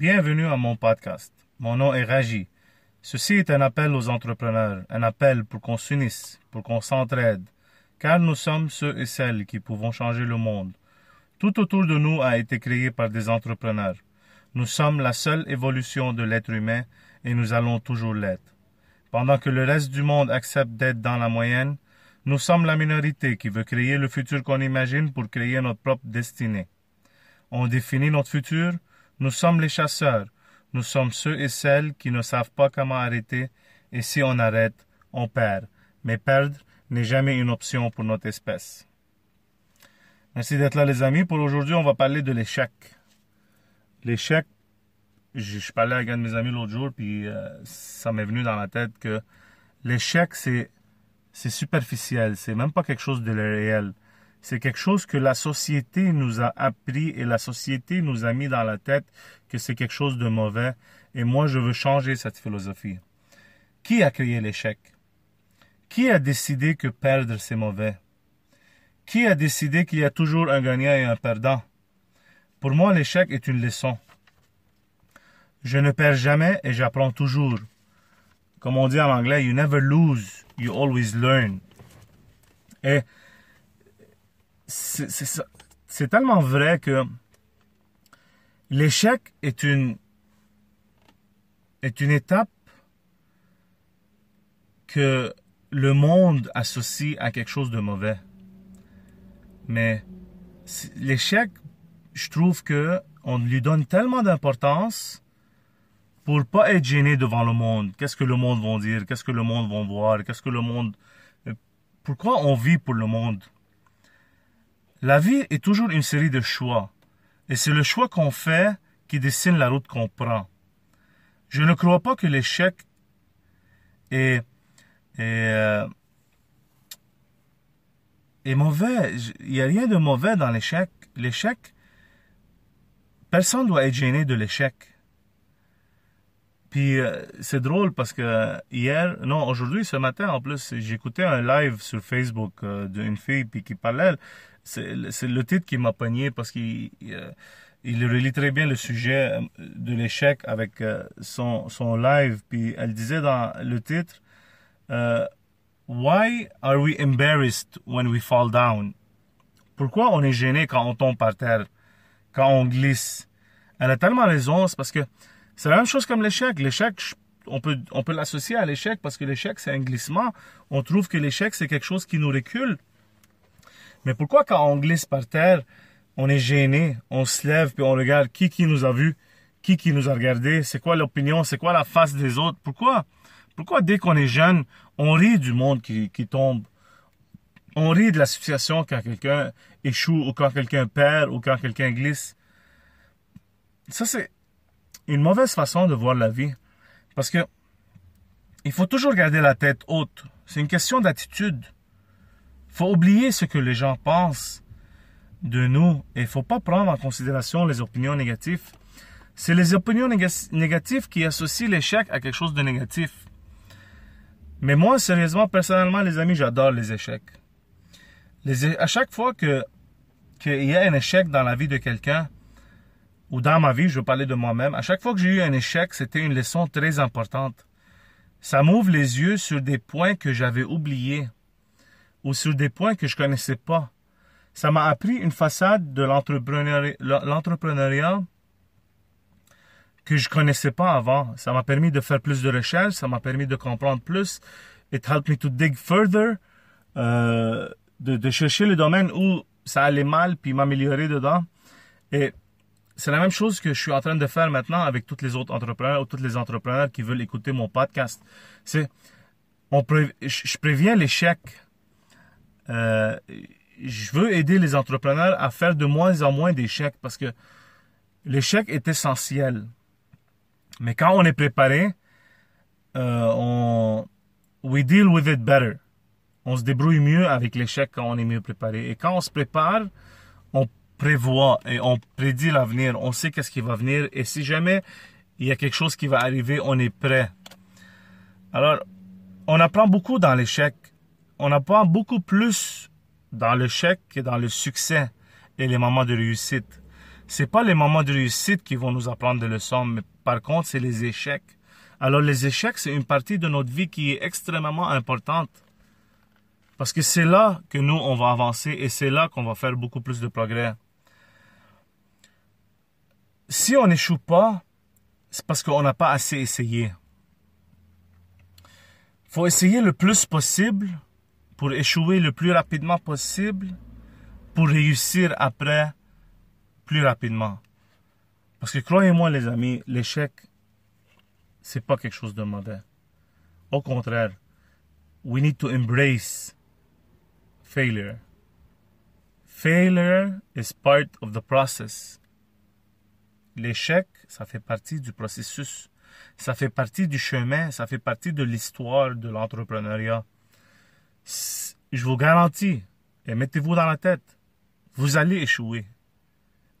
Bienvenue à mon podcast. Mon nom est Raji. Ceci est un appel aux entrepreneurs, un appel pour qu'on s'unisse, pour qu'on s'entraide, car nous sommes ceux et celles qui pouvons changer le monde. Tout autour de nous a été créé par des entrepreneurs. Nous sommes la seule évolution de l'être humain et nous allons toujours l'être. Pendant que le reste du monde accepte d'être dans la moyenne, nous sommes la minorité qui veut créer le futur qu'on imagine pour créer notre propre destinée. On définit notre futur, nous sommes les chasseurs, nous sommes ceux et celles qui ne savent pas comment arrêter, et si on arrête, on perd. Mais perdre n'est jamais une option pour notre espèce. Merci d'être là les amis. Pour aujourd'hui, on va parler de l'échec. L'échec, je, parlais avec un de mes amis l'autre jour, puis euh, ça m'est venu dans la tête que l'échec, c'est, c'est superficiel, c'est même pas quelque chose de réel. C'est quelque chose que la société nous a appris et la société nous a mis dans la tête que c'est quelque chose de mauvais. Et moi, je veux changer cette philosophie. Qui a créé l'échec? Qui a décidé que perdre, c'est mauvais? Qui a décidé qu'il y a toujours un gagnant et un perdant? Pour moi, l'échec est une leçon. Je ne perds jamais et j'apprends toujours. Comme on dit en anglais, you never lose, you always learn. Et c'est tellement vrai que l'échec est une, est une étape que le monde associe à quelque chose de mauvais. Mais l'échec, je trouve que on lui donne tellement d'importance pour pas être gêné devant le monde. Qu'est-ce que le monde va dire? Qu'est-ce que le monde va voir? Qu'est-ce que le monde... Pourquoi on vit pour le monde? La vie est toujours une série de choix. Et c'est le choix qu'on fait qui dessine la route qu'on prend. Je ne crois pas que l'échec est, est, euh, est mauvais. Il n'y a rien de mauvais dans l'échec. L'échec, personne ne doit être gêné de l'échec. Puis euh, c'est drôle parce que hier, non, aujourd'hui, ce matin en plus, j'écoutais un live sur Facebook euh, d'une fille puis qui parlait c'est le titre qui m'a pogné parce qu'il euh, il relie très bien le sujet euh, de l'échec avec son, son live. Puis elle disait dans le titre, Why are we embarrassed when we fall down? Pourquoi on est gêné quand on tombe par terre, quand on glisse? Elle a tellement raison, c'est parce que c'est la même chose comme l'échec. L'échec, on peut, on peut l'associer à l'échec parce que l'échec, c'est un glissement. On trouve que l'échec, c'est quelque chose qui nous recule. Mais pourquoi quand on glisse par terre, on est gêné, on se lève puis on regarde qui qui nous a vu, qui qui nous a regardé, c'est quoi l'opinion, c'est quoi la face des autres? Pourquoi? Pourquoi dès qu'on est jeune, on rit du monde qui, qui tombe? On rit de la situation quand quelqu'un échoue ou quand quelqu'un perd ou quand quelqu'un glisse. Ça c'est une mauvaise façon de voir la vie parce que il faut toujours garder la tête haute. C'est une question d'attitude faut oublier ce que les gens pensent de nous et il faut pas prendre en considération les opinions négatives. C'est les opinions négatives qui associent l'échec à quelque chose de négatif. Mais moi, sérieusement, personnellement, les amis, j'adore les échecs. Les, à chaque fois que qu'il y a un échec dans la vie de quelqu'un, ou dans ma vie, je veux parler de moi-même, à chaque fois que j'ai eu un échec, c'était une leçon très importante. Ça m'ouvre les yeux sur des points que j'avais oubliés ou sur des points que je connaissais pas. Ça m'a appris une façade de l'entrepreneuriat que je connaissais pas avant. Ça m'a permis de faire plus de recherches, ça m'a permis de comprendre plus. It helped me to dig further, euh, de, chercher le domaine où ça allait mal puis m'améliorer dedans. Et c'est la même chose que je suis en train de faire maintenant avec tous les autres entrepreneurs ou tous les entrepreneurs qui veulent écouter mon podcast. C'est, je préviens l'échec euh, je veux aider les entrepreneurs à faire de moins en moins d'échecs parce que l'échec est essentiel. Mais quand on est préparé, euh, on we deal with it better. On se débrouille mieux avec l'échec quand on est mieux préparé. Et quand on se prépare, prévoit et on prédit l'avenir. On sait qu'est-ce qui va venir. Et si jamais il y a quelque chose qui va arriver, on est prêt. Alors, on apprend beaucoup dans l'échec on apprend beaucoup plus dans l'échec que dans le succès et les moments de réussite. C'est pas les moments de réussite qui vont nous apprendre des leçons, mais par contre, c'est les échecs. Alors, les échecs, c'est une partie de notre vie qui est extrêmement importante. Parce que c'est là que nous, on va avancer et c'est là qu'on va faire beaucoup plus de progrès. Si on n'échoue pas, c'est parce qu'on n'a pas assez essayé. Il faut essayer le plus possible pour échouer le plus rapidement possible pour réussir après plus rapidement. Parce que croyez-moi les amis, l'échec, c'est pas quelque chose de mauvais. Au contraire, we need to embrace failure. Failure is part of the process. L'échec, ça fait partie du processus. Ça fait partie du chemin, ça fait partie de l'histoire de l'entrepreneuriat. Je vous garantis, et mettez-vous dans la tête, vous allez échouer.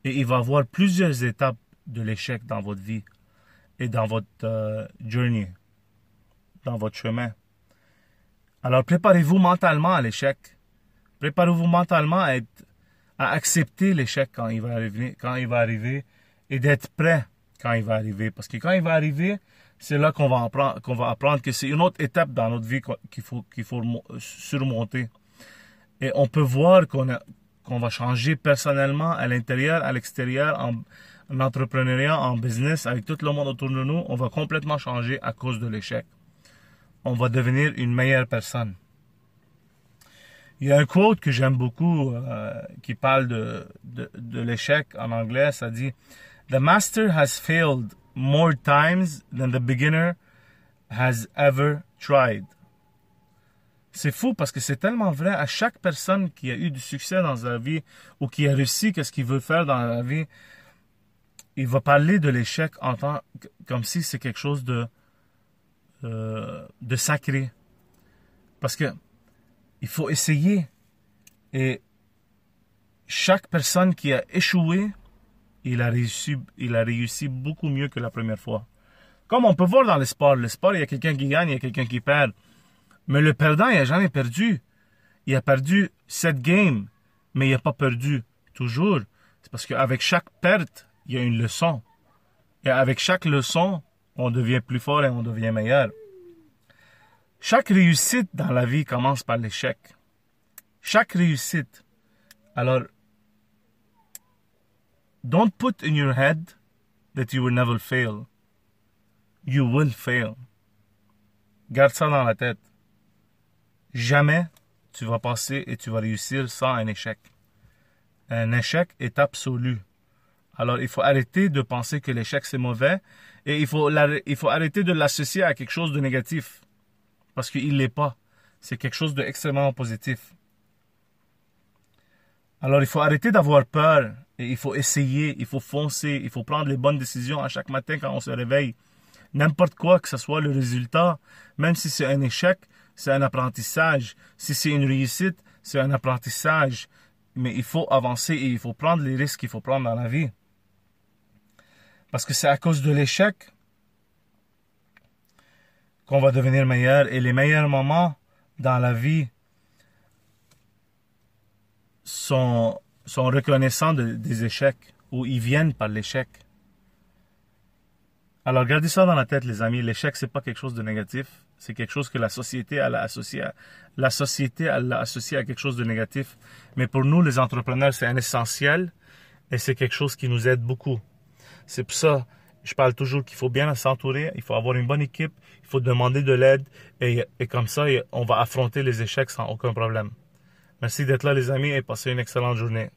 Et il va y avoir plusieurs étapes de l'échec dans votre vie et dans votre euh, journey, dans votre chemin. Alors préparez-vous mentalement à l'échec. Préparez-vous mentalement à, accepter l'échec quand il va quand il va arriver et d'être prêt quand il va arriver. Parce que quand il va arriver, c'est là qu'on va apprendre, va apprendre que c'est une autre étape dans notre vie qu'il faut, qu'il faut surmonter. Et on peut voir qu'on qu'on va changer personnellement à l'intérieur, à l'extérieur, en, en entrepreneuriat, en business, avec tout le monde autour de nous. On va complètement changer à cause de l'échec. On va devenir une meilleure personne. Il y a un quote que j'aime beaucoup euh, qui parle de, de l'échec en anglais. Ça dit The master has failed more times than the beginner has ever tried. C'est fou parce que c'est tellement vrai à chaque personne qui a eu du succès dans sa vie ou qui a réussi qu'est-ce qu'il veut faire dans la vie, il va parler de l'échec en tant comme si c'est quelque chose de euh, de sacré. Parce que il faut essayer et chaque personne qui a échoué il a réussi, il a réussi beaucoup mieux que la première fois. Comme on peut voir dans le sport, le sport, il y a quelqu'un qui gagne, il y a quelqu'un qui perd. Mais le perdant, il n'a jamais perdu. Il a perdu cette game, mais il n'a pas perdu toujours. C'est parce qu'avec chaque perte, il y a une leçon. Et avec chaque leçon, on devient plus fort et on devient meilleur. Chaque réussite dans la vie commence par l'échec. Chaque réussite. Alors, Don't put in your head that you will never fail. You will fail. Garde ça dans la tête. Jamais tu vas passer et tu vas réussir sans un échec. Un échec est absolu. Alors il faut arrêter de penser que l'échec c'est mauvais et il faut, il faut arrêter de l'associer à quelque chose de négatif. Parce qu'il ne l'est pas. C'est quelque chose d'extrêmement positif. Alors il faut arrêter d'avoir peur il faut essayer, il faut foncer, il faut prendre les bonnes décisions à chaque matin quand on se réveille. N'importe quoi que ce soit le résultat, même si c'est un échec, c'est un apprentissage. Si c'est une réussite, c'est un apprentissage. Mais il faut avancer et il faut prendre les risques qu'il faut prendre dans la vie. Parce que c'est à cause de l'échec qu'on va devenir meilleur. Et les meilleurs moments dans la vie sont sont reconnaissants des échecs ou ils viennent par l'échec. Alors gardez ça dans la tête, les amis. L'échec, c'est pas quelque chose de négatif. C'est quelque chose que la société a associé à, l'a associé à quelque chose de négatif. Mais pour nous, les entrepreneurs, c'est un essentiel et c'est quelque chose qui nous aide beaucoup. C'est pour ça, je parle toujours qu'il faut bien s'entourer, il faut avoir une bonne équipe, il faut demander de l'aide et, et comme ça, on va affronter les échecs sans aucun problème. Merci d'être là, les amis, et passez une excellente journée.